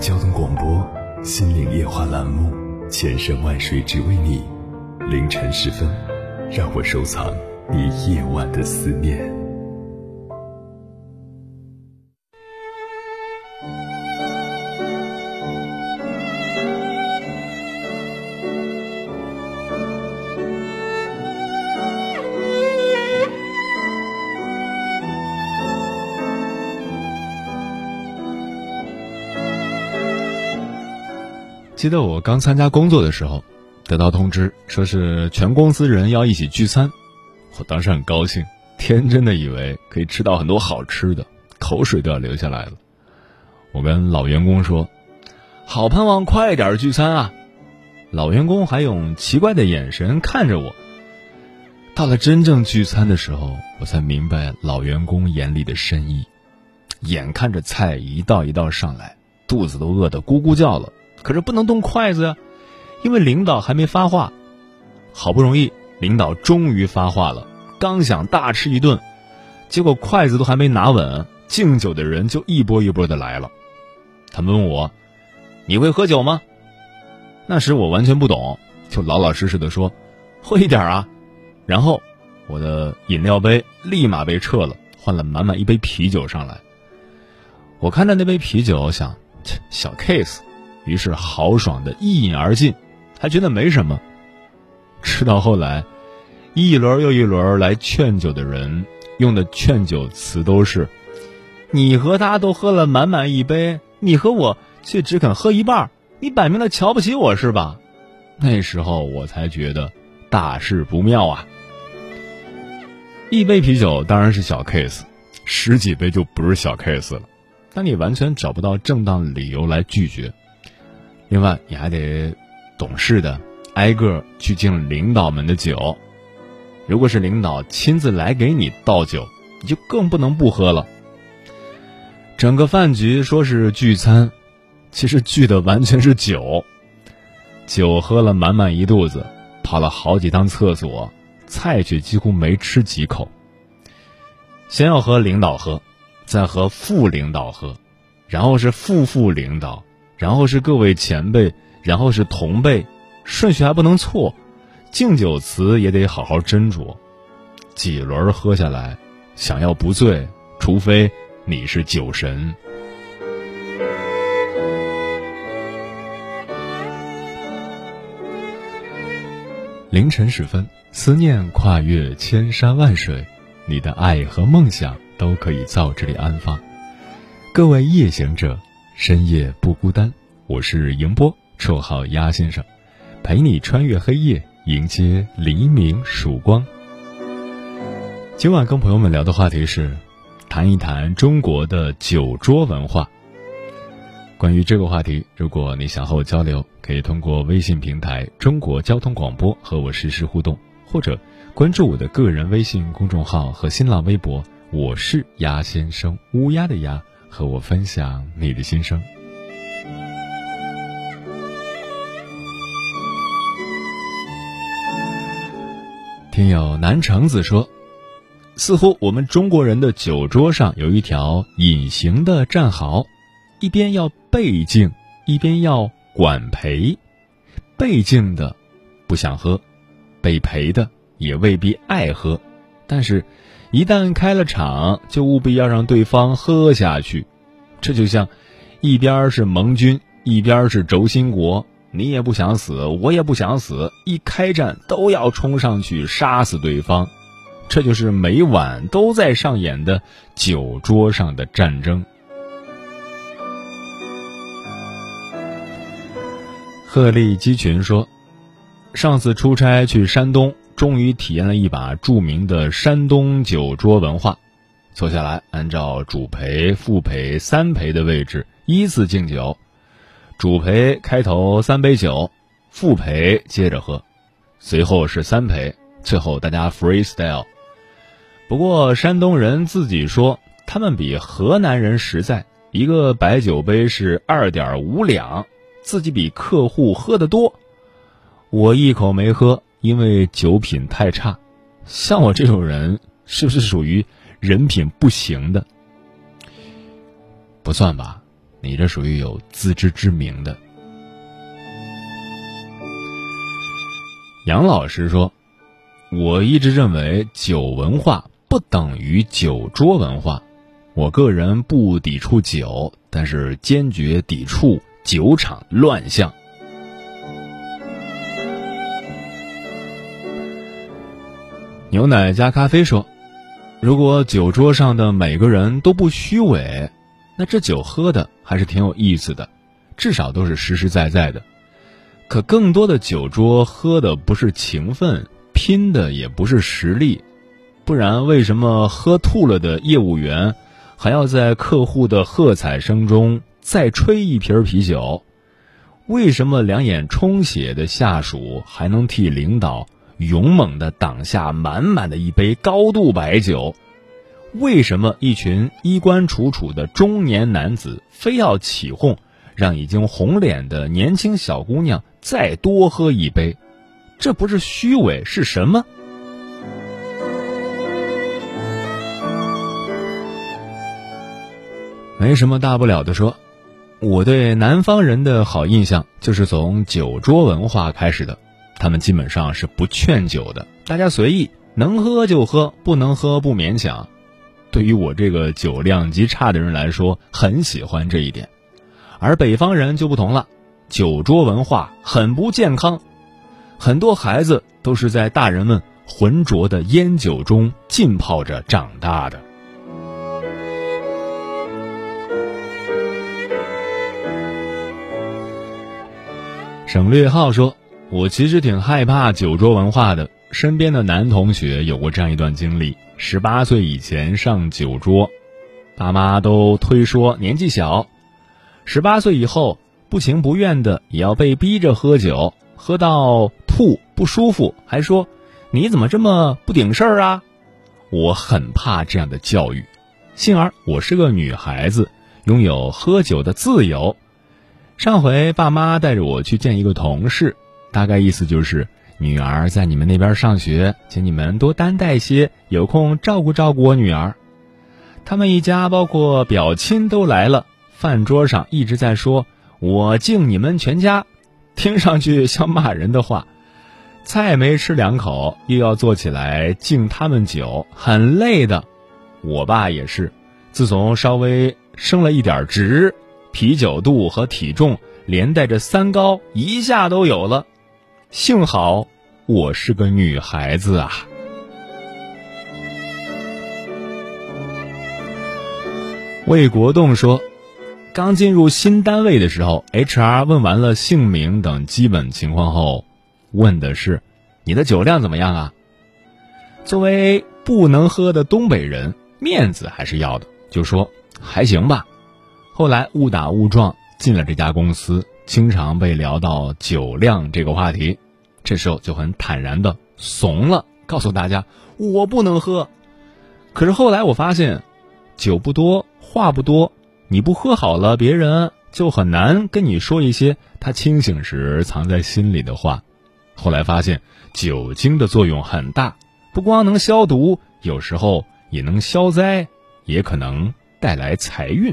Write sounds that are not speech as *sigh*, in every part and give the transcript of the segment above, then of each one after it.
交通广播《心灵夜话》栏目，千山万水只为你。凌晨时分，让我收藏你夜晚的思念。记得我刚参加工作的时候，得到通知说是全公司人要一起聚餐，我当时很高兴，天真的以为可以吃到很多好吃的，口水都要流下来了。我跟老员工说：“好盼望快点聚餐啊！”老员工还用奇怪的眼神看着我。到了真正聚餐的时候，我才明白老员工眼里的深意。眼看着菜一道一道上来，肚子。都饿得咕咕叫了。可是不能动筷子呀，因为领导还没发话。好不容易，领导终于发话了，刚想大吃一顿，结果筷子都还没拿稳，敬酒的人就一波一波的来了。他们问我：“你会喝酒吗？”那时我完全不懂，就老老实实的说：“会一点啊。”然后我的饮料杯立马被撤了，换了满满一杯啤酒上来。我看着那杯啤酒，想：小 case。于是豪爽的一饮而尽，还觉得没什么。吃到后来，一轮又一轮来劝酒的人用的劝酒词都是：“你和他都喝了满满一杯，你和我却只肯喝一半，你摆明了瞧不起我是吧？”那时候我才觉得大事不妙啊！一杯啤酒当然是小 case，十几杯就不是小 case 了，但你完全找不到正当理由来拒绝。另外，你还得懂事的挨个去敬领导们的酒。如果是领导亲自来给你倒酒，你就更不能不喝了。整个饭局说是聚餐，其实聚的完全是酒。酒喝了满满一肚子，跑了好几趟厕所，菜却几乎没吃几口。先要和领导喝，再和副领导喝，然后是副副领导。然后是各位前辈，然后是同辈，顺序还不能错，敬酒词也得好好斟酌。几轮喝下来，想要不醉，除非你是酒神。凌晨时分，思念跨越千山万水，你的爱和梦想都可以在这里安放。各位夜行者。深夜不孤单，我是迎波，绰号鸭先生，陪你穿越黑夜，迎接黎明曙光。今晚跟朋友们聊的话题是，谈一谈中国的酒桌文化。关于这个话题，如果你想和我交流，可以通过微信平台“中国交通广播”和我实时互动，或者关注我的个人微信公众号和新浪微博，我是鸭先生，乌鸦的鸭。和我分享你的心声。听友南橙子说，似乎我们中国人的酒桌上有一条隐形的战壕，一边要背敬，一边要管陪。背敬的不想喝，被陪的也未必爱喝，但是。一旦开了场，就务必要让对方喝下去。这就像，一边是盟军，一边是轴心国，你也不想死，我也不想死，一开战都要冲上去杀死对方。这就是每晚都在上演的酒桌上的战争。鹤立鸡群说，上次出差去山东。终于体验了一把著名的山东酒桌文化，坐下来，按照主陪、副陪、三陪的位置依次敬酒。主陪开头三杯酒，副陪接着喝，随后是三陪，最后大家 freestyle。不过山东人自己说，他们比河南人实在，一个白酒杯是二点五两，自己比客户喝得多。我一口没喝，因为酒品太差。像我这种人，是不是属于人品不行的？不算吧，你这属于有自知之明的。杨老师说：“我一直认为酒文化不等于酒桌文化。我个人不抵触酒，但是坚决抵触酒场乱象。”牛奶加咖啡说：“如果酒桌上的每个人都不虚伪，那这酒喝的还是挺有意思的，至少都是实实在在的。可更多的酒桌喝的不是情分，拼的也不是实力，不然为什么喝吐了的业务员还要在客户的喝彩声中再吹一瓶啤酒？为什么两眼充血的下属还能替领导？”勇猛地挡下满满的一杯高度白酒，为什么一群衣冠楚楚的中年男子非要起哄，让已经红脸的年轻小姑娘再多喝一杯？这不是虚伪是什么？没什么大不了的，说，我对南方人的好印象就是从酒桌文化开始的。他们基本上是不劝酒的，大家随意，能喝就喝，不能喝不勉强。对于我这个酒量极差的人来说，很喜欢这一点。而北方人就不同了，酒桌文化很不健康，很多孩子都是在大人们浑浊的烟酒中浸泡着长大的。省略号说。我其实挺害怕酒桌文化的。身边的男同学有过这样一段经历：十八岁以前上酒桌，爸妈都推说年纪小；十八岁以后，不情不愿的也要被逼着喝酒，喝到吐不舒服，还说你怎么这么不顶事儿啊？我很怕这样的教育。幸而我是个女孩子，拥有喝酒的自由。上回爸妈带着我去见一个同事。大概意思就是，女儿在你们那边上学，请你们多担待些，有空照顾照顾我女儿。他们一家包括表亲都来了，饭桌上一直在说“我敬你们全家”，听上去像骂人的话。菜没吃两口，又要坐起来敬他们酒，很累的。我爸也是，自从稍微升了一点职，啤酒肚和体重连带着三高一下都有了。幸好我是个女孩子啊！魏国栋说，刚进入新单位的时候，HR 问完了姓名等基本情况后，问的是你的酒量怎么样啊？作为不能喝的东北人，面子还是要的，就说还行吧。后来误打误撞进了这家公司。经常被聊到酒量这个话题，这时候就很坦然的怂了，告诉大家我不能喝。可是后来我发现，酒不多话不多，你不喝好了，别人就很难跟你说一些他清醒时藏在心里的话。后来发现酒精的作用很大，不光能消毒，有时候也能消灾，也可能带来财运。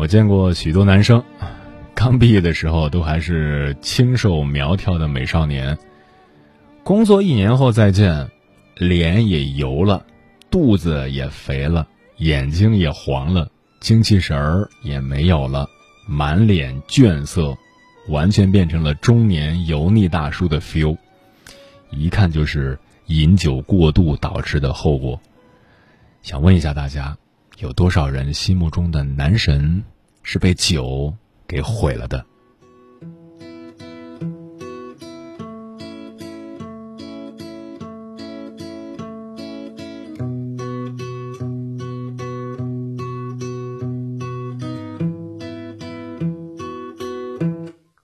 我见过许多男生，*laughs* 刚毕业的时候都还是清瘦苗条的美少年。工作一年后再见，脸也油了，肚子也肥了，眼睛也黄了，精气神儿也没有了，满脸倦色，完全变成了中年油腻大叔的 feel，一看就是饮酒过度导致的后果。想问一下大家。有多少人心目中的男神是被酒给毁了的。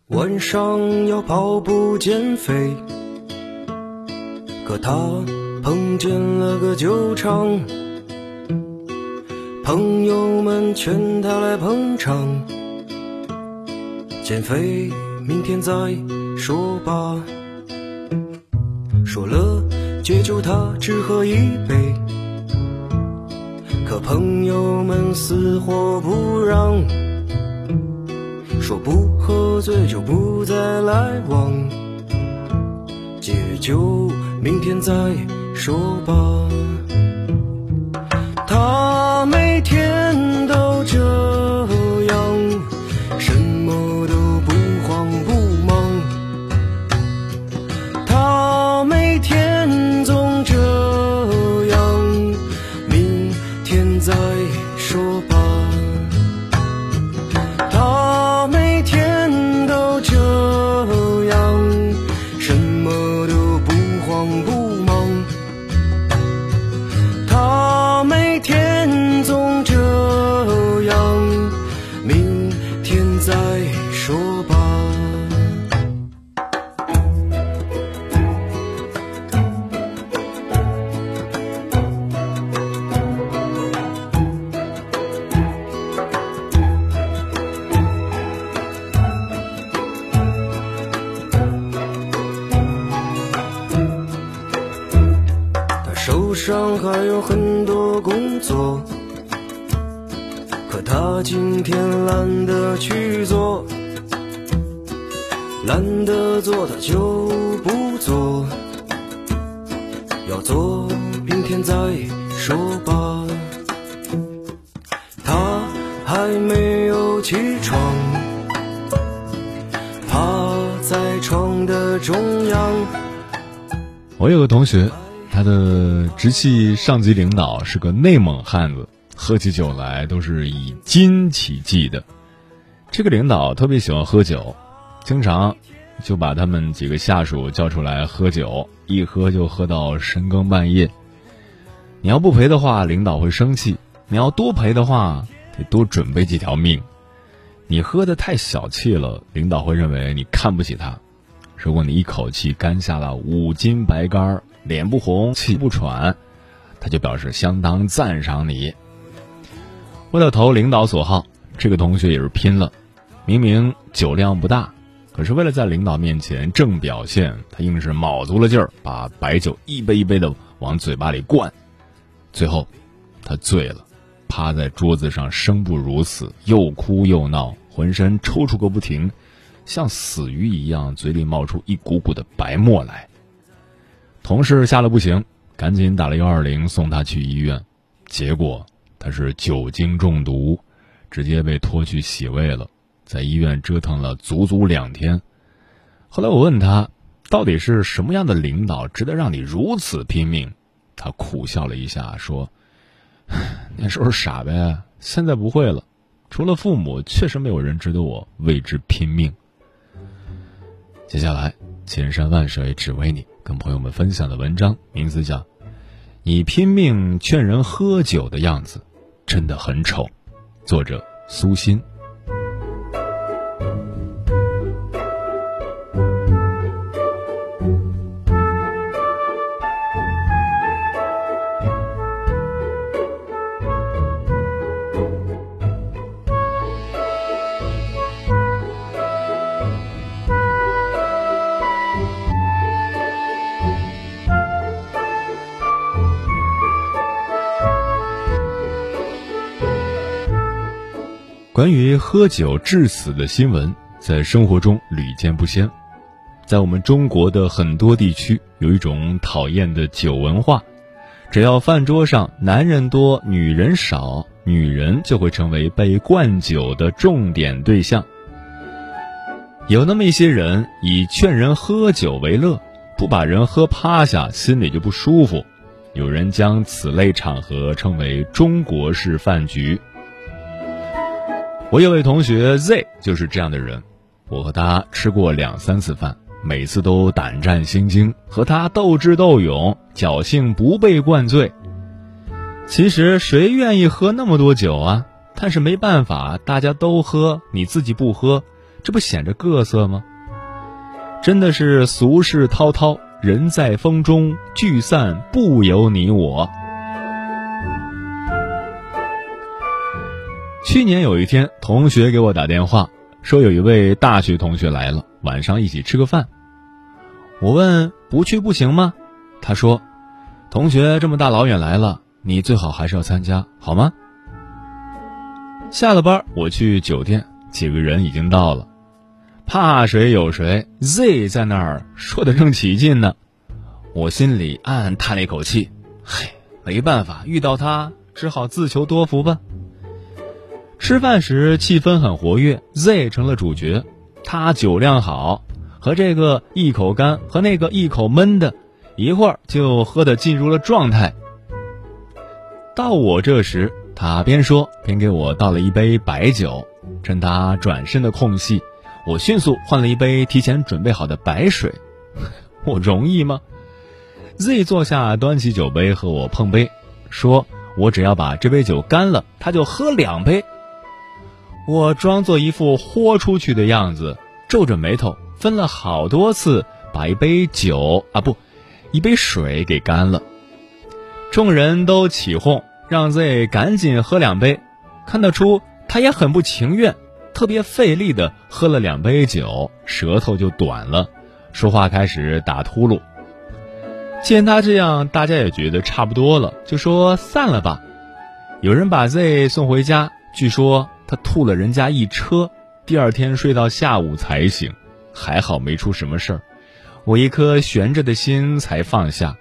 晚上要跑步减肥，可他碰见了个酒厂，朋友们劝他来捧场，减肥明天再说吧。说了戒酒他只喝一杯，可朋友们死活不让，说不。喝醉就不再来往，戒酒明天再说吧。可他今天懒得去做，懒得做他就不做，要做明天再说吧。他还没有起床，趴在床的中央。我有个同学。他的直系上级领导是个内蒙汉子，喝起酒来都是以斤起计的。这个领导特别喜欢喝酒，经常就把他们几个下属叫出来喝酒，一喝就喝到深更半夜。你要不赔的话，领导会生气；你要多赔的话，得多准备几条命。你喝的太小气了，领导会认为你看不起他。如果你一口气干下了五斤白干脸不红，气不喘，他就表示相当赞赏你。为了投领导所好，这个同学也是拼了。明明酒量不大，可是为了在领导面前正表现，他硬是卯足了劲儿，把白酒一杯一杯的往嘴巴里灌。最后，他醉了，趴在桌子上生不如死，又哭又闹，浑身抽搐个不停，像死鱼一样，嘴里冒出一股股的白沫来。同事吓得不行，赶紧打了幺二零送他去医院，结果他是酒精中毒，直接被拖去洗胃了，在医院折腾了足足两天。后来我问他，到底是什么样的领导值得让你如此拼命？他苦笑了一下说：“ *sighs* 那时候傻呗，现在不会了。除了父母，确实没有人值得我为之拼命。”接下来，千山万水只为你。跟朋友们分享的文章名字叫《你拼命劝人喝酒的样子真的很丑》，作者苏欣。关于喝酒致死的新闻，在生活中屡见不鲜。在我们中国的很多地区，有一种讨厌的酒文化：只要饭桌上男人多、女人少，女人就会成为被灌酒的重点对象。有那么一些人以劝人喝酒为乐，不把人喝趴下，心里就不舒服。有人将此类场合称为“中国式饭局”。我有位同学 Z 就是这样的人，我和他吃过两三次饭，每次都胆战心惊，和他斗智斗勇，侥幸不被灌醉。其实谁愿意喝那么多酒啊？但是没办法，大家都喝，你自己不喝，这不显着各色吗？真的是俗世滔滔，人在风中，聚散不由你我。去年有一天，同学给我打电话，说有一位大学同学来了，晚上一起吃个饭。我问不去不行吗？他说，同学这么大老远来了，你最好还是要参加，好吗？下了班，我去酒店，几个人已经到了。怕谁有谁，Z 在那儿说的正起劲呢，我心里暗暗叹了一口气，嘿，没办法，遇到他只好自求多福吧。吃饭时气氛很活跃，Z 成了主角，他酒量好，和这个一口干，和那个一口闷的，一会儿就喝得进入了状态。到我这时，他边说边给我倒了一杯白酒，趁他转身的空隙。我迅速换了一杯提前准备好的白水，*laughs* 我容易吗？Z 坐下，端起酒杯和我碰杯，说：“我只要把这杯酒干了，他就喝两杯。”我装作一副豁出去的样子，皱着眉头，分了好多次把一杯酒啊不，一杯水给干了。众人都起哄，让 Z 赶紧喝两杯，看得出他也很不情愿。特别费力的喝了两杯酒，舌头就短了，说话开始打秃噜。见他这样，大家也觉得差不多了，就说散了吧。有人把 Z 送回家，据说他吐了人家一车，第二天睡到下午才醒，还好没出什么事儿。我一颗悬着的心才放下。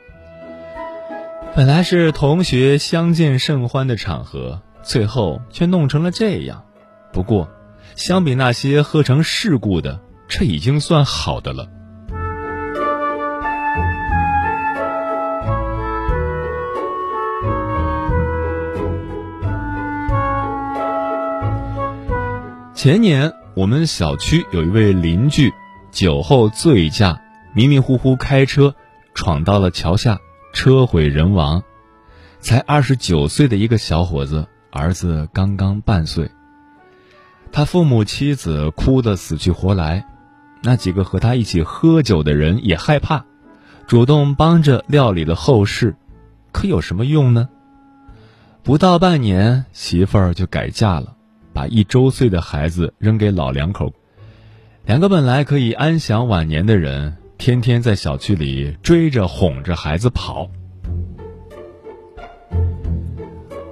本来是同学相见甚欢的场合，最后却弄成了这样。不过。相比那些喝成事故的，这已经算好的了。前年我们小区有一位邻居，酒后醉驾，迷迷糊糊开车，闯到了桥下，车毁人亡。才二十九岁的一个小伙子，儿子刚刚半岁。他父母妻子哭得死去活来，那几个和他一起喝酒的人也害怕，主动帮着料理了后事，可有什么用呢？不到半年，媳妇儿就改嫁了，把一周岁的孩子扔给老两口，两个本来可以安享晚年的人，天天在小区里追着哄着孩子跑。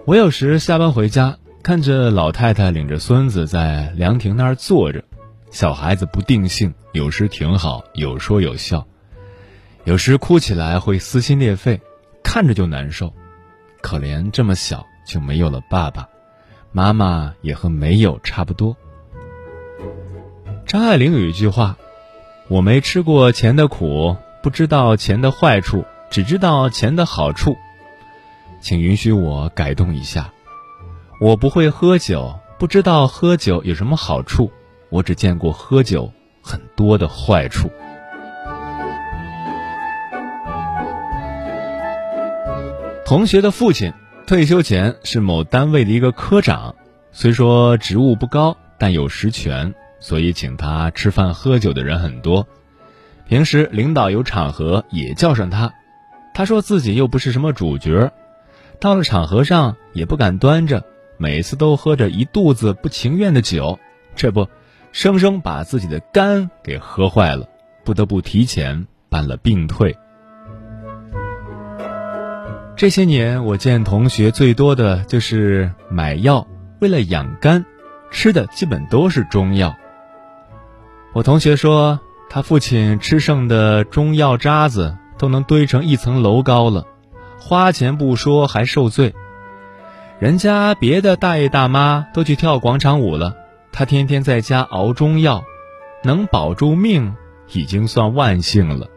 我有时下班回家。看着老太太领着孙子在凉亭那儿坐着，小孩子不定性，有时挺好，有说有笑，有时哭起来会撕心裂肺，看着就难受。可怜这么小就没有了爸爸，妈妈也和没有差不多。张爱玲有一句话：“我没吃过钱的苦，不知道钱的坏处，只知道钱的好处。”请允许我改动一下。我不会喝酒，不知道喝酒有什么好处，我只见过喝酒很多的坏处。同学的父亲退休前是某单位的一个科长，虽说职务不高，但有实权，所以请他吃饭喝酒的人很多。平时领导有场合也叫上他，他说自己又不是什么主角，到了场合上也不敢端着。每次都喝着一肚子不情愿的酒，这不，生生把自己的肝给喝坏了，不得不提前办了病退。这些年，我见同学最多的就是买药，为了养肝，吃的基本都是中药。我同学说，他父亲吃剩的中药渣子都能堆成一层楼高了，花钱不说，还受罪。人家别的大爷大妈都去跳广场舞了，他天天在家熬中药，能保住命已经算万幸了。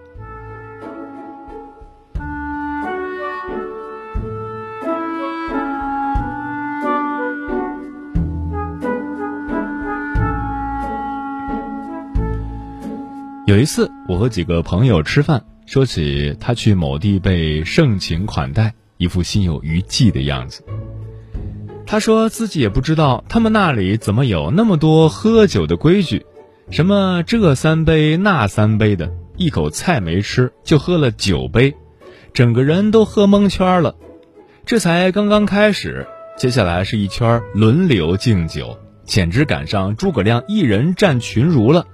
有一次，我和几个朋友吃饭，说起他去某地被盛情款待，一副心有余悸的样子。他说自己也不知道他们那里怎么有那么多喝酒的规矩，什么这三杯那三杯的，一口菜没吃就喝了九杯，整个人都喝蒙圈了。这才刚刚开始，接下来是一圈轮流敬酒，简直赶上诸葛亮一人战群儒了。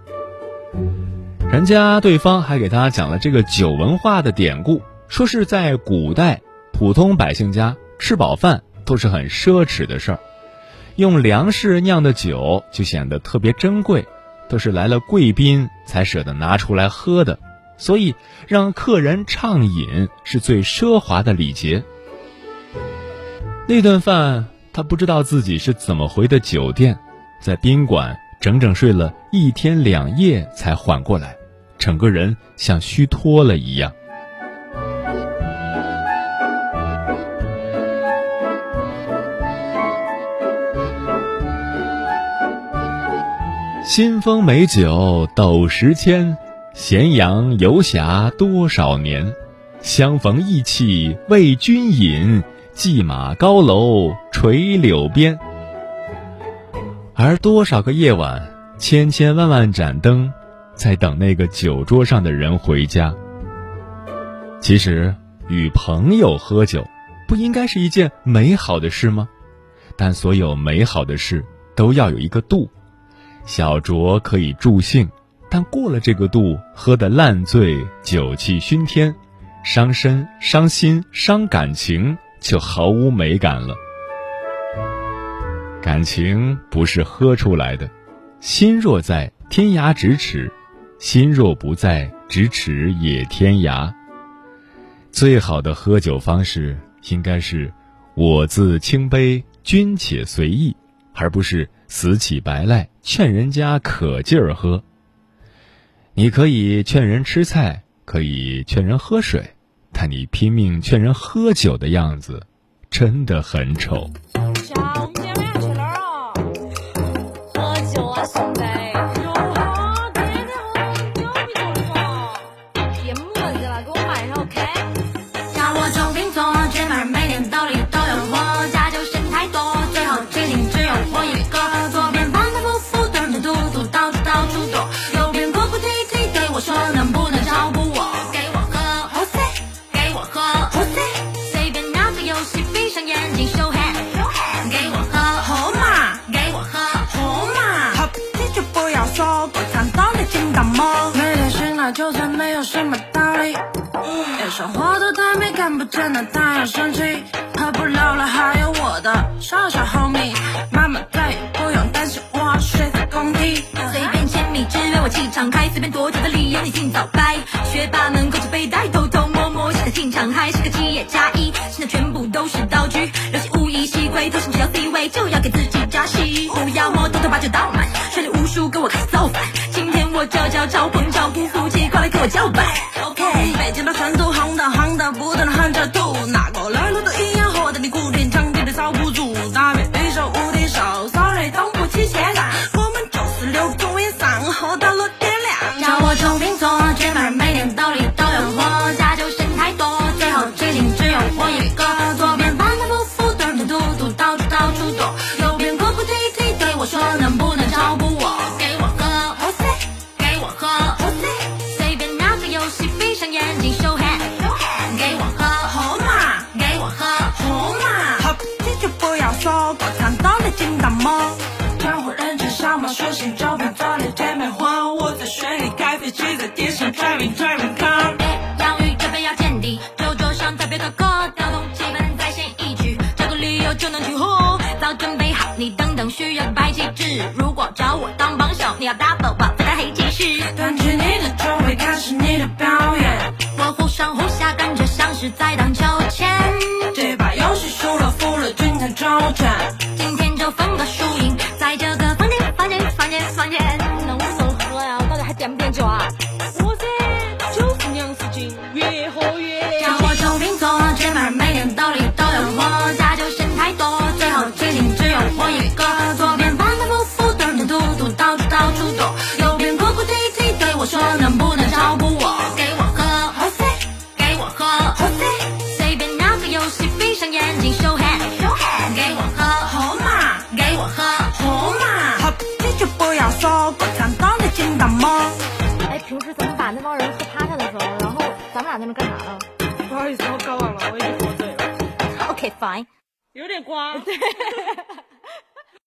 人家对方还给他讲了这个酒文化的典故，说是在古代，普通百姓家吃饱饭都是很奢侈的事儿，用粮食酿的酒就显得特别珍贵，都是来了贵宾才舍得拿出来喝的，所以让客人畅饮是最奢华的礼节。那顿饭，他不知道自己是怎么回的酒店，在宾馆整整睡了一天两夜才缓过来。整个人像虚脱了一样。新丰美酒斗十千，咸阳游侠多少年。相逢意气为君饮，骑马高楼垂柳边。而多少个夜晚，千千万万盏灯。在等那个酒桌上的人回家。其实，与朋友喝酒，不应该是一件美好的事吗？但所有美好的事都要有一个度，小酌可以助兴，但过了这个度，喝得烂醉、酒气熏天，伤身、伤心、伤感情，就毫无美感了。感情不是喝出来的，心若在，天涯咫尺。心若不在，咫尺也天涯。最好的喝酒方式，应该是我自清杯，君且随意，而不是死乞白赖劝人家可劲儿喝。你可以劝人吃菜，可以劝人喝水，但你拼命劝人喝酒的样子，真的很丑。真的太阳升起，喝不了了，还有我的小小 homie，妈妈再也不用担心我睡在工地。随便千米只为我气场开，随便多久的理由你尽早掰。学霸能够被带，偷偷摸摸现在进场，还是个企业加一，现在全部都是道具，流星无意吸回头像只要 C 位就要给自己加戏。不要摸，偷偷把酒倒满，旋律无数跟我开始造反。今天我叫叫超朋超不服气，地上 driving driving car。洋芋这杯要见底，酒桌上特别的歌，调动气氛再献一曲，找个理由就能去喝。早准备好，你等等需要白旗帜。如果找我当帮手，你要 double 我再带黑骑士。端起你的酒杯，开始你的表演。我忽上忽下，感觉像是在荡秋千。这把游戏输了服了，君才周全。